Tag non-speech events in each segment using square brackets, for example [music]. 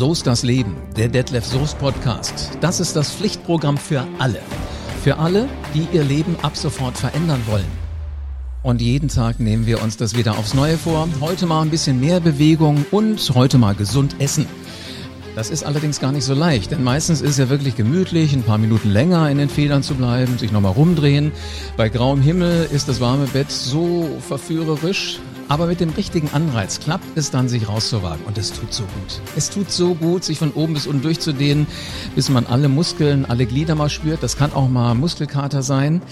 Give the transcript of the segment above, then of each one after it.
So ist das Leben, der Detlef Soest Podcast. Das ist das Pflichtprogramm für alle. Für alle, die ihr Leben ab sofort verändern wollen. Und jeden Tag nehmen wir uns das wieder aufs Neue vor. Heute mal ein bisschen mehr Bewegung und heute mal gesund essen. Das ist allerdings gar nicht so leicht, denn meistens ist es ja wirklich gemütlich, ein paar Minuten länger in den Federn zu bleiben, sich nochmal rumdrehen. Bei grauem Himmel ist das warme Bett so verführerisch, aber mit dem richtigen Anreiz klappt es dann, sich rauszuwagen. Und es tut so gut. Es tut so gut, sich von oben bis unten durchzudehnen, bis man alle Muskeln, alle Glieder mal spürt. Das kann auch mal Muskelkater sein.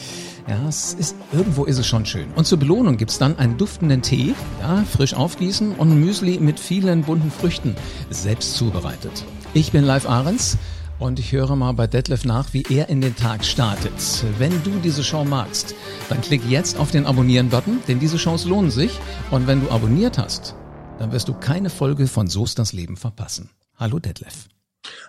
Ja, es ist, irgendwo ist es schon schön. Und zur Belohnung gibt's dann einen duftenden Tee, ja, frisch aufgießen und Müsli mit vielen bunten Früchten, selbst zubereitet. Ich bin Live Ahrens und ich höre mal bei Detlef nach, wie er in den Tag startet. Wenn du diese Show magst, dann klick jetzt auf den Abonnieren-Button, denn diese Shows lohnen sich. Und wenn du abonniert hast, dann wirst du keine Folge von So's das Leben verpassen. Hallo Detlef.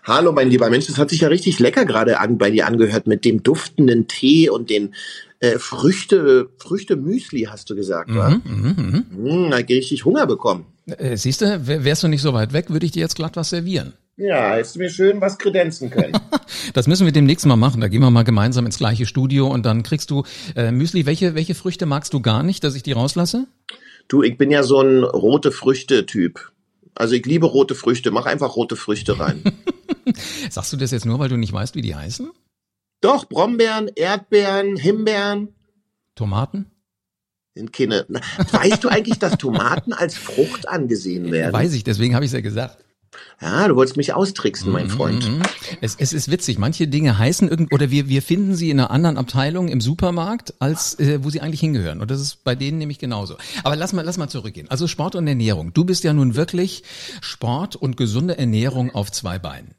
Hallo mein lieber Mensch, das hat sich ja richtig lecker gerade an, bei dir angehört mit dem duftenden Tee und den äh, Früchte, Früchte Müsli, hast du gesagt, wa? Mhm, mh, mh. Hm, da richtig Hunger bekommen. Äh, siehst du, wärst du nicht so weit weg, würde ich dir jetzt glatt was servieren. Ja, hättest du mir schön was kredenzen können. [laughs] das müssen wir demnächst mal machen. Da gehen wir mal gemeinsam ins gleiche Studio und dann kriegst du äh, Müsli. Welche, welche Früchte magst du gar nicht, dass ich die rauslasse? Du, ich bin ja so ein rote Früchte-Typ. Also ich liebe rote Früchte. Mach einfach rote Früchte rein. [laughs] Sagst du das jetzt nur, weil du nicht weißt, wie die heißen? Doch, Brombeeren, Erdbeeren, Himbeeren. Tomaten? In Kinne. Weißt du eigentlich, dass Tomaten als Frucht angesehen werden? Weiß ich, deswegen habe ich es ja gesagt. Ja, du wolltest mich austricksen, mein mhm, Freund. Mhm. Es, es ist witzig. Manche Dinge heißen irgend oder wir wir finden sie in einer anderen Abteilung im Supermarkt als äh, wo sie eigentlich hingehören. Und das ist bei denen nämlich genauso. Aber lass mal lass mal zurückgehen. Also Sport und Ernährung. Du bist ja nun wirklich Sport und gesunde Ernährung auf zwei Beinen.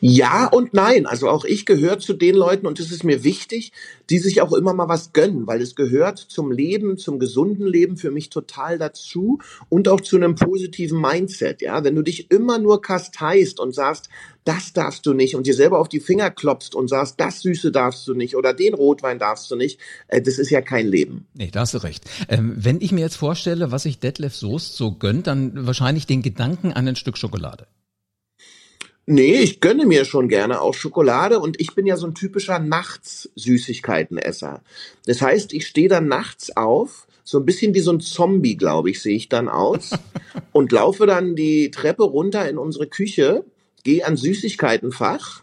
Ja und nein. Also auch ich gehöre zu den Leuten, und es ist mir wichtig, die sich auch immer mal was gönnen, weil es gehört zum Leben, zum gesunden Leben für mich total dazu und auch zu einem positiven Mindset. Ja, wenn du dich immer nur kasteist und sagst, das darfst du nicht und dir selber auf die Finger klopfst und sagst, das Süße darfst du nicht oder den Rotwein darfst du nicht, äh, das ist ja kein Leben. Nee, da hast du recht. Ähm, wenn ich mir jetzt vorstelle, was sich Detlef Soest so gönnt, dann wahrscheinlich den Gedanken an ein Stück Schokolade. Nee, ich gönne mir schon gerne auch Schokolade und ich bin ja so ein typischer Nachts-Süßigkeitenesser. Das heißt, ich stehe dann nachts auf, so ein bisschen wie so ein Zombie, glaube ich, sehe ich dann aus [laughs] und laufe dann die Treppe runter in unsere Küche, gehe an Süßigkeitenfach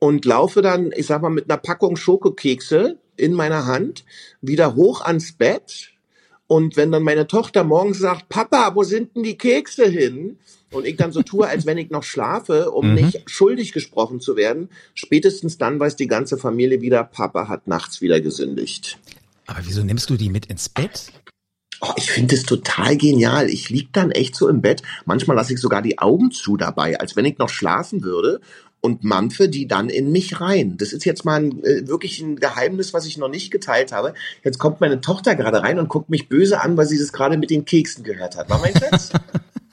und laufe dann, ich sag mal, mit einer Packung Schokokekse in meiner Hand wieder hoch ans Bett. Und wenn dann meine Tochter morgens sagt, Papa, wo sind denn die Kekse hin? Und ich dann so tue, als wenn ich noch schlafe, um mhm. nicht schuldig gesprochen zu werden, spätestens dann weiß die ganze Familie wieder, Papa hat nachts wieder gesündigt. Aber wieso nimmst du die mit ins Bett? Oh, ich finde es total genial. Ich lieg dann echt so im Bett. Manchmal lasse ich sogar die Augen zu dabei, als wenn ich noch schlafen würde und mampfe die dann in mich rein. Das ist jetzt mal ein, äh, wirklich ein Geheimnis, was ich noch nicht geteilt habe. Jetzt kommt meine Tochter gerade rein und guckt mich böse an, weil sie das gerade mit den Keksen gehört hat. War mein Schatz? [laughs]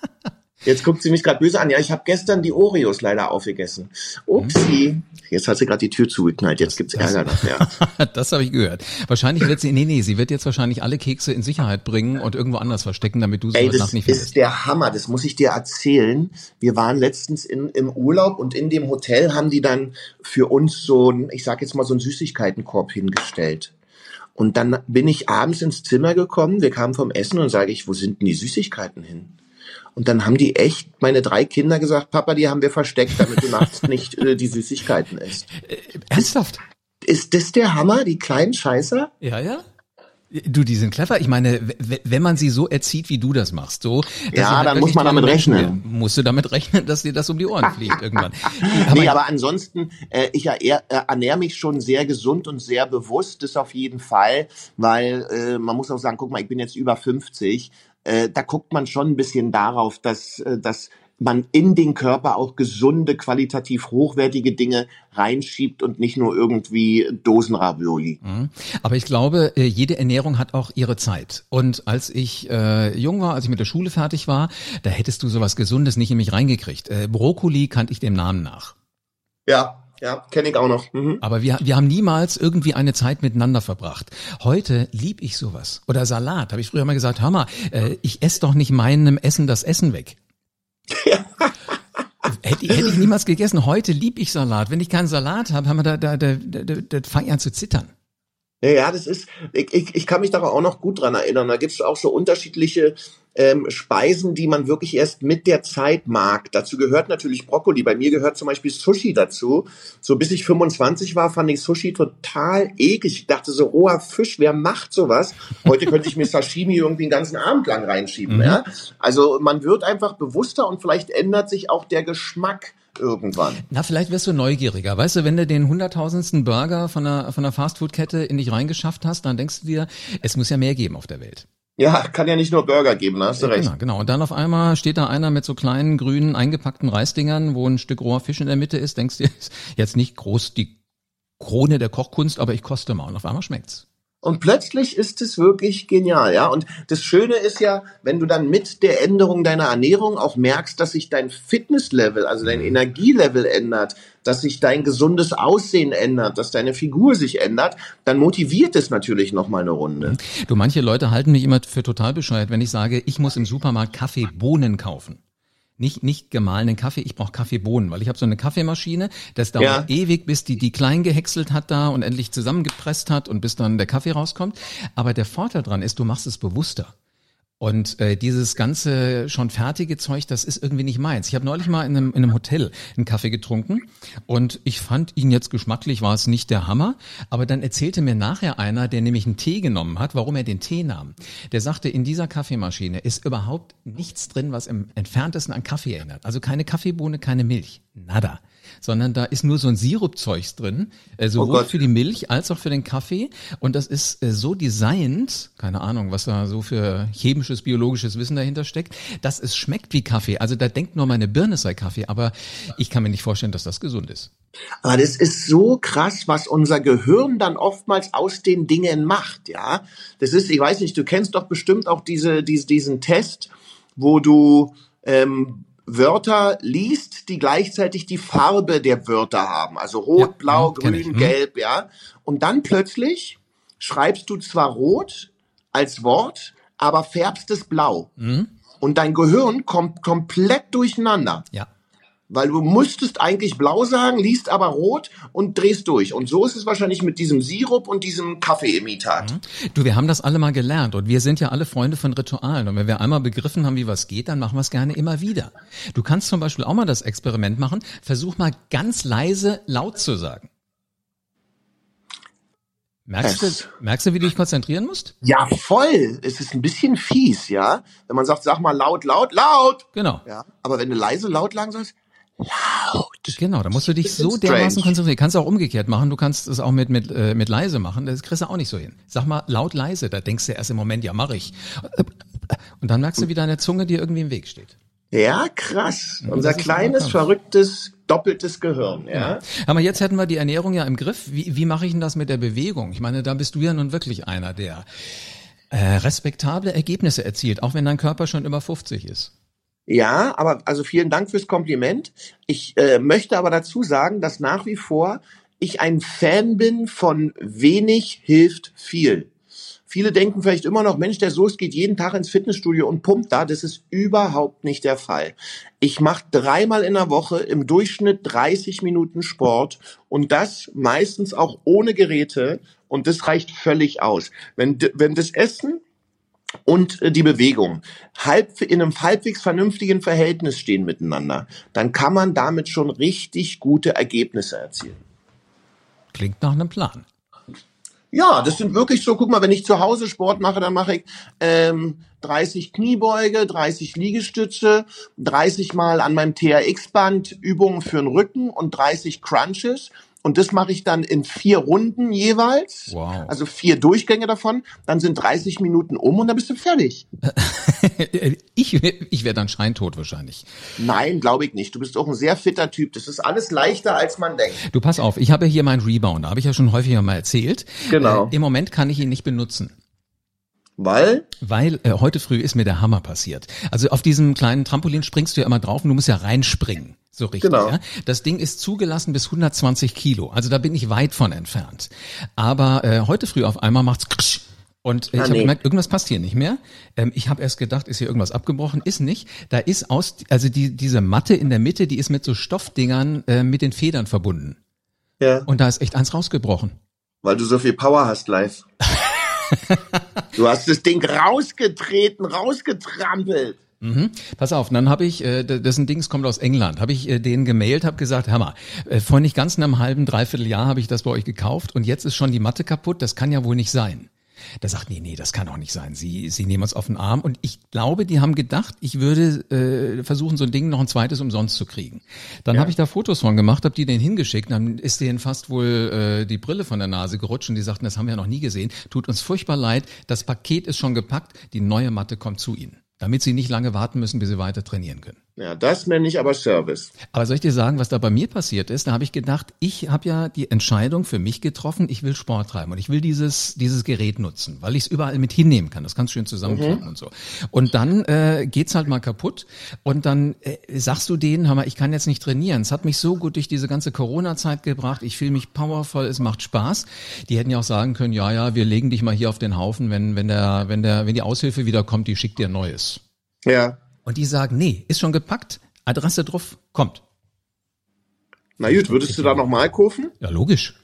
Jetzt guckt sie mich gerade böse an. Ja, ich habe gestern die Oreos leider aufgegessen. Upsi. Jetzt hat sie gerade die Tür zugeknallt. Jetzt gibt's Ärger nachher. [laughs] das habe ich gehört. Wahrscheinlich wird sie, nee, nee, sie wird jetzt wahrscheinlich alle Kekse in Sicherheit bringen und irgendwo anders verstecken, damit du sie Ey, heute Nacht nicht findest. Das ist der Hammer. Das muss ich dir erzählen. Wir waren letztens in, im Urlaub und in dem Hotel haben die dann für uns so ein, ich sag jetzt mal so einen Süßigkeitenkorb hingestellt. Und dann bin ich abends ins Zimmer gekommen, wir kamen vom Essen und sage ich, wo sind denn die Süßigkeiten hin? Und dann haben die echt, meine drei Kinder gesagt, Papa, die haben wir versteckt, damit du nachts [laughs] nicht äh, die Süßigkeiten isst. Äh, ernsthaft? Ist, ist das der Hammer, die kleinen Scheißer? Ja, ja. Du, die sind clever. Ich meine, wenn man sie so erzieht, wie du das machst, so. Ja, dann muss man damit rechnen. Musst du damit rechnen, dass dir das um die Ohren fliegt irgendwann. [laughs] Aber nee, aber ansonsten, äh, ich äh, ernähre mich schon sehr gesund und sehr bewusst, das auf jeden Fall, weil äh, man muss auch sagen, guck mal, ich bin jetzt über 50 äh, da guckt man schon ein bisschen darauf, dass, äh, dass man in den Körper auch gesunde, qualitativ hochwertige Dinge reinschiebt und nicht nur irgendwie Dosenravioli. Mhm. Aber ich glaube, äh, jede Ernährung hat auch ihre Zeit. Und als ich äh, jung war, als ich mit der Schule fertig war, da hättest du sowas Gesundes nicht in mich reingekriegt. Äh, Brokkoli kannte ich dem Namen nach. Ja, ja, kenne ich auch noch. Mhm. Aber wir, wir haben niemals irgendwie eine Zeit miteinander verbracht. Heute lieb ich sowas. Oder Salat. Habe ich früher mal gesagt, hör mal, äh, ich esse doch nicht meinem Essen das Essen weg. [laughs] Ja. hätte, hätte ich niemals gegessen. Heute lieb ich Salat. Wenn ich keinen Salat habe, haben wir da, da, da, da, da, fange ich an zu zittern. Ja, das ist, ich, ich, ich kann mich da auch noch gut dran erinnern. Da gibt's auch so unterschiedliche ähm, Speisen, die man wirklich erst mit der Zeit mag. Dazu gehört natürlich Brokkoli. Bei mir gehört zum Beispiel Sushi dazu. So bis ich 25 war, fand ich Sushi total eklig. Ich dachte so, roher Fisch, wer macht sowas? Heute könnte ich mir Sashimi irgendwie einen ganzen Abend lang reinschieben. Mhm. Ja? Also man wird einfach bewusster und vielleicht ändert sich auch der Geschmack irgendwann. Na, vielleicht wirst du neugieriger. Weißt du, wenn du den hunderttausendsten Burger von einer, von einer Fastfood-Kette in dich reingeschafft hast, dann denkst du dir, es muss ja mehr geben auf der Welt. Ja, kann ja nicht nur Burger geben, da hast du recht. Genau, genau. Und dann auf einmal steht da einer mit so kleinen grünen eingepackten Reisdingern, wo ein Stück roher Fisch in der Mitte ist. Denkst du, [laughs] jetzt nicht groß die Krone der Kochkunst, aber ich koste mal und auf einmal schmeckt's. Und plötzlich ist es wirklich genial, ja. Und das Schöne ist ja, wenn du dann mit der Änderung deiner Ernährung auch merkst, dass sich dein Fitnesslevel, also dein mhm. Energielevel ändert, dass sich dein gesundes Aussehen ändert, dass deine Figur sich ändert, dann motiviert es natürlich noch mal eine Runde. Du, manche Leute halten mich immer für total bescheuert, wenn ich sage, ich muss im Supermarkt Kaffeebohnen kaufen. Nicht, nicht gemahlenen Kaffee, ich brauche Kaffeebohnen, weil ich habe so eine Kaffeemaschine, das dauert ja. ewig, bis die die klein gehäckselt hat da und endlich zusammengepresst hat und bis dann der Kaffee rauskommt. Aber der Vorteil dran ist, du machst es bewusster. Und äh, dieses ganze schon fertige Zeug, das ist irgendwie nicht meins. Ich habe neulich mal in einem, in einem Hotel einen Kaffee getrunken und ich fand ihn jetzt geschmacklich, war es nicht der Hammer. Aber dann erzählte mir nachher einer, der nämlich einen Tee genommen hat, warum er den Tee nahm. Der sagte, in dieser Kaffeemaschine ist überhaupt nichts drin, was im entferntesten an Kaffee erinnert. Also keine Kaffeebohne, keine Milch. Nada sondern da ist nur so ein Sirupzeugs drin, äh, sowohl oh für die Milch als auch für den Kaffee. Und das ist äh, so designt, keine Ahnung, was da so für chemisches, biologisches Wissen dahinter steckt, dass es schmeckt wie Kaffee. Also da denkt nur meine Birne sei Kaffee, aber ich kann mir nicht vorstellen, dass das gesund ist. Aber das ist so krass, was unser Gehirn dann oftmals aus den Dingen macht, ja. Das ist, ich weiß nicht, du kennst doch bestimmt auch diese, diese diesen Test, wo du ähm, Wörter liest, die gleichzeitig die Farbe der Wörter haben. Also rot, ja, blau, ja, grün, hm. gelb, ja. Und dann plötzlich schreibst du zwar rot als Wort, aber färbst es blau. Mhm. Und dein Gehirn kommt komplett durcheinander. Ja weil du musstest eigentlich blau sagen, liest aber rot und drehst durch. Und so ist es wahrscheinlich mit diesem Sirup und diesem Kaffeeimitat. Mhm. Du, wir haben das alle mal gelernt und wir sind ja alle Freunde von Ritualen. Und wenn wir einmal begriffen haben, wie was geht, dann machen wir es gerne immer wieder. Du kannst zum Beispiel auch mal das Experiment machen. Versuch mal ganz leise laut zu sagen. Merkst du, merkst du, wie du dich konzentrieren musst? Ja, voll. Es ist ein bisschen fies, ja. Wenn man sagt, sag mal laut, laut, laut. Genau. Ja. Aber wenn du leise laut sagen sollst, laut. Genau, da musst du dich so dermaßen konzentrieren. Kannst du auch umgekehrt machen. Du kannst es auch mit, mit, äh, mit leise machen. Das kriegst du auch nicht so hin. Sag mal laut leise. Da denkst du erst im Moment, ja, mach ich. Und dann merkst du, wie deine Zunge dir irgendwie im Weg steht. Ja, krass. Unser kleines, verrücktes, doppeltes Gehirn, ja. ja. Aber jetzt hätten wir die Ernährung ja im Griff. Wie, wie mache ich denn das mit der Bewegung? Ich meine, da bist du ja nun wirklich einer, der äh, respektable Ergebnisse erzielt, auch wenn dein Körper schon über 50 ist. Ja, aber also vielen Dank fürs Kompliment. Ich äh, möchte aber dazu sagen, dass nach wie vor ich ein Fan bin von wenig hilft viel. Viele denken vielleicht immer noch, Mensch, der Soest geht jeden Tag ins Fitnessstudio und pumpt da. Das ist überhaupt nicht der Fall. Ich mache dreimal in der Woche im Durchschnitt 30 Minuten Sport und das meistens auch ohne Geräte und das reicht völlig aus. Wenn, wenn das Essen und äh, die Bewegung halb, in einem halbwegs vernünftigen Verhältnis stehen miteinander, dann kann man damit schon richtig gute Ergebnisse erzielen. Klingt nach einem Plan. Ja, das sind wirklich so, guck mal, wenn ich zu Hause Sport mache, dann mache ich ähm, 30 Kniebeuge, 30 Liegestütze, 30 Mal an meinem TRX-Band Übungen für den Rücken und 30 Crunches und das mache ich dann in vier Runden jeweils. Wow. Also vier Durchgänge davon. Dann sind 30 Minuten um und dann bist du fertig. [laughs] ich ich wäre dann scheintot wahrscheinlich. Nein, glaube ich nicht. Du bist auch ein sehr fitter Typ. Das ist alles leichter, als man denkt. Du pass auf, ich habe hier meinen Rebound. Da habe ich ja schon häufiger mal erzählt. Genau. Äh, Im Moment kann ich ihn nicht benutzen. Weil? Weil äh, heute früh ist mir der Hammer passiert. Also auf diesem kleinen Trampolin springst du ja immer drauf und du musst ja reinspringen. So richtig. Genau. Ja? Das Ding ist zugelassen bis 120 Kilo. Also da bin ich weit von entfernt. Aber äh, heute früh auf einmal macht's Und ich ah, habe nee. gemerkt, irgendwas passt hier nicht mehr. Ähm, ich habe erst gedacht, ist hier irgendwas abgebrochen, ist nicht. Da ist aus, also die, diese Matte in der Mitte, die ist mit so Stoffdingern äh, mit den Federn verbunden. Ja. Und da ist echt eins rausgebrochen. Weil du so viel Power hast live. [laughs] du hast das Ding rausgetreten, rausgetrampelt. Mhm. Pass auf, dann habe ich, äh, dessen Dings kommt aus England, habe ich äh, denen gemailt, habe gesagt, hör mal, äh, vor nicht ganz einem halben, dreiviertel Jahr habe ich das bei euch gekauft und jetzt ist schon die Matte kaputt, das kann ja wohl nicht sein. Da sagt, nee, nee, das kann doch nicht sein. Sie, sie nehmen uns auf den Arm. Und ich glaube, die haben gedacht, ich würde äh, versuchen, so ein Ding noch ein zweites umsonst zu kriegen. Dann ja. habe ich da Fotos von gemacht, habe die denen hingeschickt. Dann ist denen fast wohl äh, die Brille von der Nase gerutscht und die sagten, das haben wir noch nie gesehen. Tut uns furchtbar leid. Das Paket ist schon gepackt. Die neue Matte kommt zu Ihnen damit sie nicht lange warten müssen, bis sie weiter trainieren können. Ja, das nenne ich aber Service. Aber soll ich dir sagen, was da bei mir passiert ist? Da habe ich gedacht, ich habe ja die Entscheidung für mich getroffen, ich will Sport treiben und ich will dieses dieses Gerät nutzen, weil ich es überall mit hinnehmen kann. Das kannst du schön zusammenklappen mhm. und so. Und dann äh, geht's halt mal kaputt und dann äh, sagst du denen, hör mal, ich kann jetzt nicht trainieren. Es hat mich so gut durch diese ganze Corona-Zeit gebracht. Ich fühle mich powervoll, es macht Spaß. Die hätten ja auch sagen können, ja, ja, wir legen dich mal hier auf den Haufen, wenn wenn der wenn der wenn die Aushilfe wieder kommt, die schickt dir Neues. Ja. Und die sagen, nee, ist schon gepackt, Adresse drauf, kommt. Na gut, würdest du da nochmal kaufen? Ja, logisch.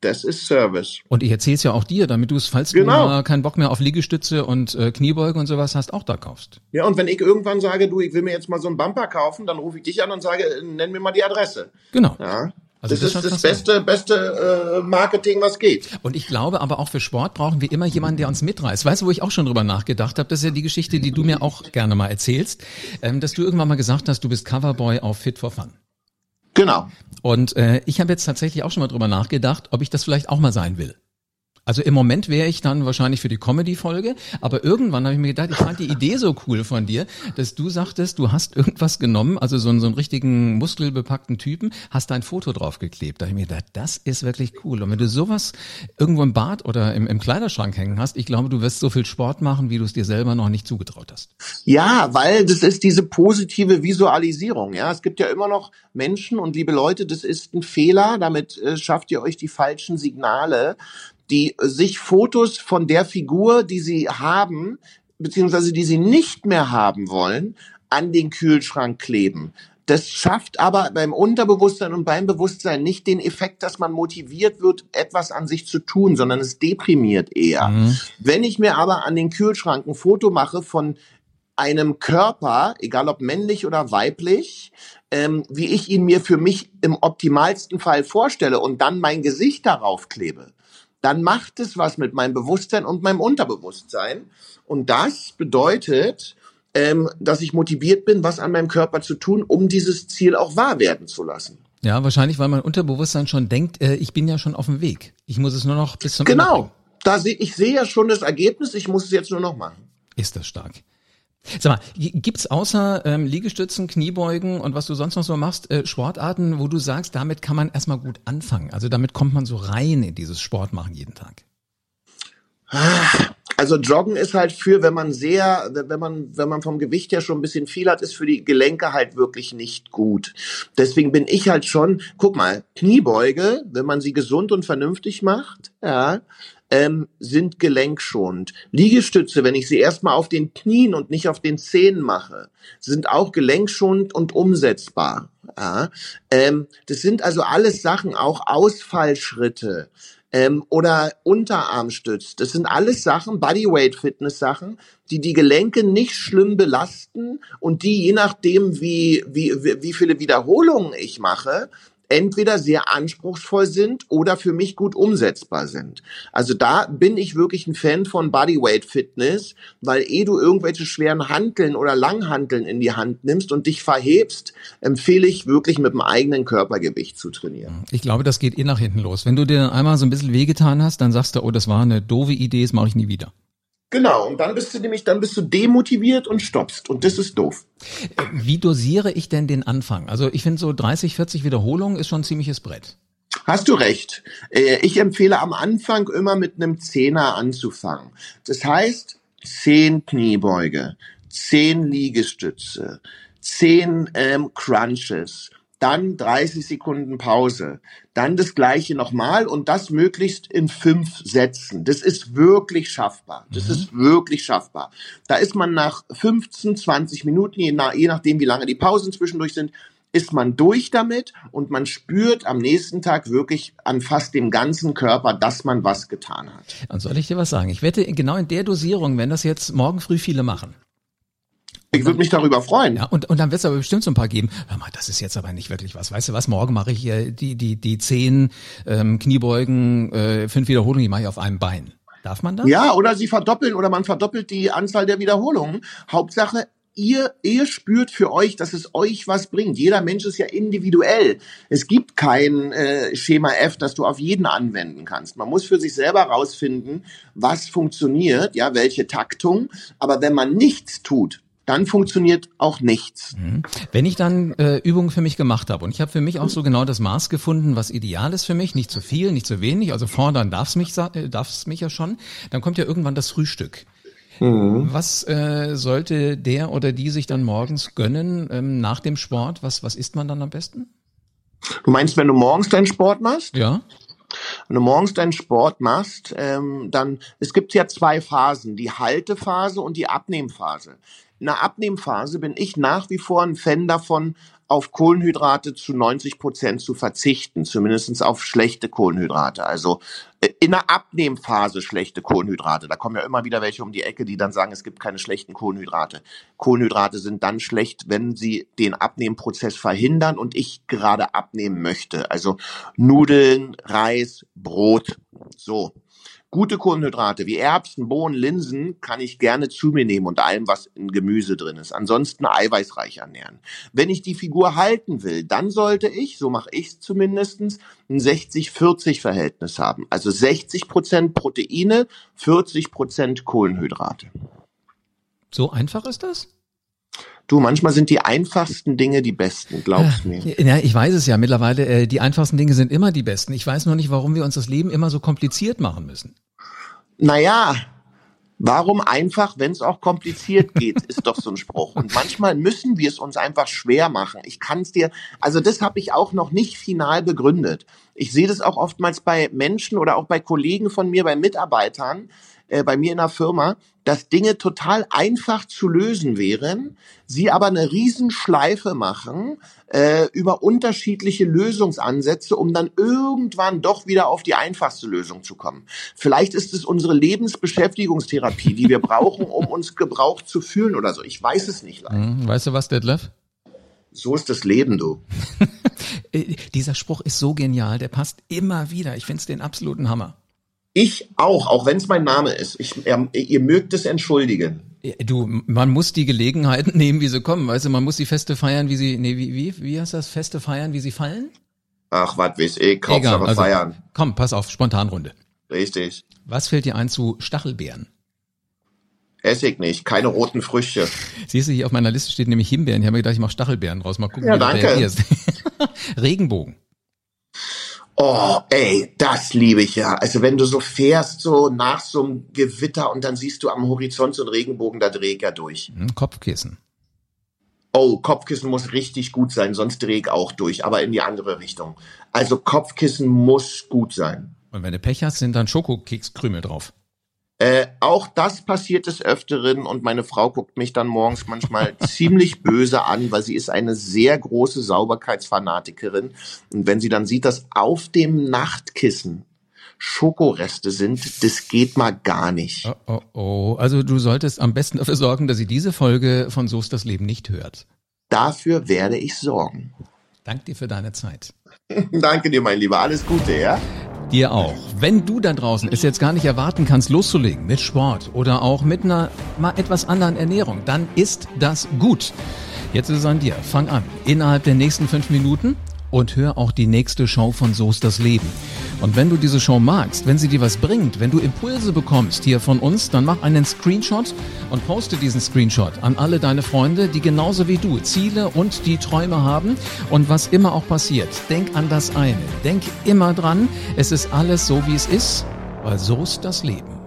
Das ist Service. Und ich erzähl's ja auch dir, damit du es, falls genau. du mal keinen Bock mehr auf Liegestütze und äh, Kniebeuge und sowas hast, auch da kaufst. Ja, und wenn ich irgendwann sage, du, ich will mir jetzt mal so einen Bumper kaufen, dann rufe ich dich an und sage, nenn mir mal die Adresse. Genau. Ja. Also das, das ist das beste, beste äh, Marketing, was geht. Und ich glaube aber auch für Sport brauchen wir immer jemanden, der uns mitreißt. Weißt du, wo ich auch schon drüber nachgedacht habe? Das ist ja die Geschichte, die du mir auch gerne mal erzählst, ähm, dass du irgendwann mal gesagt hast, du bist Coverboy auf Fit for Fun. Genau. Und äh, ich habe jetzt tatsächlich auch schon mal drüber nachgedacht, ob ich das vielleicht auch mal sein will. Also im Moment wäre ich dann wahrscheinlich für die Comedy-Folge, aber irgendwann habe ich mir gedacht, ich fand die Idee so cool von dir, dass du sagtest, du hast irgendwas genommen, also so einen, so einen richtigen muskelbepackten Typen, hast dein Foto draufgeklebt. Da habe ich mir gedacht, das ist wirklich cool. Und wenn du sowas irgendwo im Bad oder im, im Kleiderschrank hängen hast, ich glaube, du wirst so viel Sport machen, wie du es dir selber noch nicht zugetraut hast. Ja, weil das ist diese positive Visualisierung. Ja, es gibt ja immer noch Menschen und liebe Leute, das ist ein Fehler. Damit äh, schafft ihr euch die falschen Signale die sich Fotos von der Figur, die sie haben, beziehungsweise die sie nicht mehr haben wollen, an den Kühlschrank kleben. Das schafft aber beim Unterbewusstsein und beim Bewusstsein nicht den Effekt, dass man motiviert wird, etwas an sich zu tun, sondern es deprimiert eher. Mhm. Wenn ich mir aber an den Kühlschrank ein Foto mache von einem Körper, egal ob männlich oder weiblich, ähm, wie ich ihn mir für mich im optimalsten Fall vorstelle und dann mein Gesicht darauf klebe, dann macht es was mit meinem Bewusstsein und meinem Unterbewusstsein. Und das bedeutet, ähm, dass ich motiviert bin, was an meinem Körper zu tun, um dieses Ziel auch wahr werden zu lassen. Ja, wahrscheinlich, weil mein Unterbewusstsein schon denkt, äh, ich bin ja schon auf dem Weg. Ich muss es nur noch bis zum Genau. Da seh, ich sehe ja schon das Ergebnis, ich muss es jetzt nur noch machen. Ist das stark. Sag mal, gibt's außer ähm, Liegestützen, Kniebeugen und was du sonst noch so machst, äh, Sportarten, wo du sagst, damit kann man erstmal gut anfangen? Also damit kommt man so rein in dieses Sportmachen jeden Tag. Also Joggen ist halt für, wenn man sehr, wenn man, wenn man vom Gewicht her schon ein bisschen viel hat, ist für die Gelenke halt wirklich nicht gut. Deswegen bin ich halt schon, guck mal, Kniebeuge, wenn man sie gesund und vernünftig macht, ja, ähm, sind gelenkschonend. Liegestütze, wenn ich sie erstmal auf den Knien und nicht auf den Zehen mache, sind auch gelenkschonend und umsetzbar. Ja? Ähm, das sind also alles Sachen, auch Ausfallschritte ähm, oder Unterarmstütz. Das sind alles Sachen, Bodyweight-Fitness-Sachen, die die Gelenke nicht schlimm belasten und die je nachdem, wie, wie, wie viele Wiederholungen ich mache, entweder sehr anspruchsvoll sind oder für mich gut umsetzbar sind. Also da bin ich wirklich ein Fan von Bodyweight Fitness, weil eh du irgendwelche schweren Hanteln oder Langhanteln in die Hand nimmst und dich verhebst, empfehle ich wirklich mit dem eigenen Körpergewicht zu trainieren. Ich glaube, das geht eh nach hinten los. Wenn du dir einmal so ein bisschen wehgetan hast, dann sagst du, oh, das war eine doofe Idee, das mache ich nie wieder. Genau, und dann bist du nämlich, dann bist du demotiviert und stoppst. Und das ist doof. Wie dosiere ich denn den Anfang? Also ich finde so 30, 40 Wiederholungen ist schon ein ziemliches Brett. Hast du recht. Äh, ich empfehle am Anfang immer mit einem Zehner anzufangen. Das heißt, zehn Kniebeuge, zehn Liegestütze, zehn ähm, Crunches, dann 30 Sekunden Pause, dann das gleiche nochmal und das möglichst in fünf Sätzen. Das ist wirklich schaffbar. Das mhm. ist wirklich schaffbar. Da ist man nach 15, 20 Minuten, je, nach, je nachdem, wie lange die Pausen zwischendurch sind, ist man durch damit und man spürt am nächsten Tag wirklich an fast dem ganzen Körper, dass man was getan hat. Und soll ich dir was sagen? Ich wette, genau in der Dosierung, wenn das jetzt morgen früh viele machen, ich würde mich darüber freuen. Ja, und, und dann wird es aber bestimmt so ein paar geben. Hör mal, das ist jetzt aber nicht wirklich was. Weißt du was? Morgen mache ich hier die die die zehn ähm, Kniebeugen, äh, fünf Wiederholungen, die mache ich auf einem Bein. Darf man das? Ja, oder sie verdoppeln oder man verdoppelt die Anzahl der Wiederholungen. Hauptsache, ihr, ihr spürt für euch, dass es euch was bringt. Jeder Mensch ist ja individuell. Es gibt kein äh, Schema F, das du auf jeden anwenden kannst. Man muss für sich selber rausfinden, was funktioniert, ja, welche Taktung. Aber wenn man nichts tut, dann funktioniert auch nichts. Mhm. Wenn ich dann äh, Übungen für mich gemacht habe und ich habe für mich auch so genau das Maß gefunden, was ideal ist für mich, nicht zu viel, nicht zu wenig, also fordern darf es mich, äh, darf's mich ja schon, dann kommt ja irgendwann das Frühstück. Mhm. Was äh, sollte der oder die sich dann morgens gönnen ähm, nach dem Sport? Was, was isst man dann am besten? Du meinst, wenn du morgens deinen Sport machst? Ja. Wenn du morgens deinen Sport machst, ähm, dann, es gibt ja zwei Phasen, die Haltephase und die Abnehmphase. In der Abnehmphase bin ich nach wie vor ein Fan davon, auf Kohlenhydrate zu 90 Prozent zu verzichten, zumindestens auf schlechte Kohlenhydrate. Also äh, in der Abnehmphase schlechte Kohlenhydrate. Da kommen ja immer wieder welche um die Ecke, die dann sagen, es gibt keine schlechten Kohlenhydrate. Kohlenhydrate sind dann schlecht, wenn sie den Abnehmprozess verhindern und ich gerade abnehmen möchte. Also Nudeln, Reis, Brot. So. Gute Kohlenhydrate wie Erbsen, Bohnen, Linsen kann ich gerne zu mir nehmen unter allem, was in Gemüse drin ist. Ansonsten eiweißreich ernähren. Wenn ich die Figur halten will, dann sollte ich, so mache ich es zumindest, ein 60-40-Verhältnis haben. Also 60 Prozent Proteine, 40 Prozent Kohlenhydrate. So einfach ist das? Du, manchmal sind die einfachsten Dinge die besten, glaubst mir. Ja, ich weiß es ja mittlerweile. Äh, die einfachsten Dinge sind immer die besten. Ich weiß nur nicht, warum wir uns das Leben immer so kompliziert machen müssen. Naja, warum einfach, wenn es auch kompliziert geht, [laughs] ist doch so ein Spruch. Und manchmal müssen wir es uns einfach schwer machen. Ich kann es dir, also das habe ich auch noch nicht final begründet. Ich sehe das auch oftmals bei Menschen oder auch bei Kollegen von mir, bei Mitarbeitern, äh, bei mir in der Firma, dass Dinge total einfach zu lösen wären, sie aber eine Riesenschleife machen äh, über unterschiedliche Lösungsansätze, um dann irgendwann doch wieder auf die einfachste Lösung zu kommen. Vielleicht ist es unsere Lebensbeschäftigungstherapie, die wir brauchen, um uns gebraucht zu fühlen oder so. Ich weiß es nicht leider. Hm, weißt du was, Detlef? So ist das Leben, du. [laughs] Äh, dieser Spruch ist so genial, der passt immer wieder. Ich finde es den absoluten Hammer. Ich auch, auch wenn es mein Name ist. Ich, ähm, ihr mögt es entschuldigen. Du, man muss die Gelegenheiten [laughs] nehmen, wie sie kommen. Weißt du, man muss die Feste feiern, wie sie, nee, wie, wie, wie heißt das? Feste feiern, wie sie fallen? Ach, was weiß ich, Hauptsache also, feiern. Komm, pass auf, Spontanrunde. Richtig. Was fällt dir ein zu Stachelbeeren? Essig nicht, keine roten Früchte. Siehst du, hier auf meiner Liste steht nämlich Himbeeren. Ich habe mir gedacht, ich mache Stachelbeeren draus. Mal gucken, ja, wie danke. du reagierst. [laughs] Regenbogen. Oh, ey, das liebe ich ja. Also wenn du so fährst, so nach so einem Gewitter und dann siehst du am Horizont so einen Regenbogen, da dreh ich ja durch. Kopfkissen. Oh, Kopfkissen muss richtig gut sein, sonst dreh ich auch durch, aber in die andere Richtung. Also Kopfkissen muss gut sein. Und wenn du Pech hast, sind dann Schokokekskrümel drauf. Äh, auch das passiert des Öfteren und meine Frau guckt mich dann morgens manchmal [laughs] ziemlich böse an, weil sie ist eine sehr große Sauberkeitsfanatikerin. Und wenn sie dann sieht, dass auf dem Nachtkissen Schokoreste sind, das geht mal gar nicht. Oh, oh, oh. Also du solltest am besten dafür sorgen, dass sie diese Folge von So ist das Leben nicht hört. Dafür werde ich sorgen. Dank dir für deine Zeit. [laughs] Danke dir, mein Lieber. Alles Gute, ja? Dir auch. Wenn du da draußen es jetzt gar nicht erwarten kannst, loszulegen mit Sport oder auch mit einer mal etwas anderen Ernährung, dann ist das gut. Jetzt ist es an dir. Fang an. Innerhalb der nächsten fünf Minuten und hör auch die nächste Show von So ist das Leben. Und wenn du diese Show magst, wenn sie dir was bringt, wenn du Impulse bekommst hier von uns, dann mach einen Screenshot und poste diesen Screenshot an alle deine Freunde, die genauso wie du Ziele und die Träume haben. Und was immer auch passiert, denk an das eine. Denk immer dran, es ist alles so, wie es ist, weil so ist das Leben.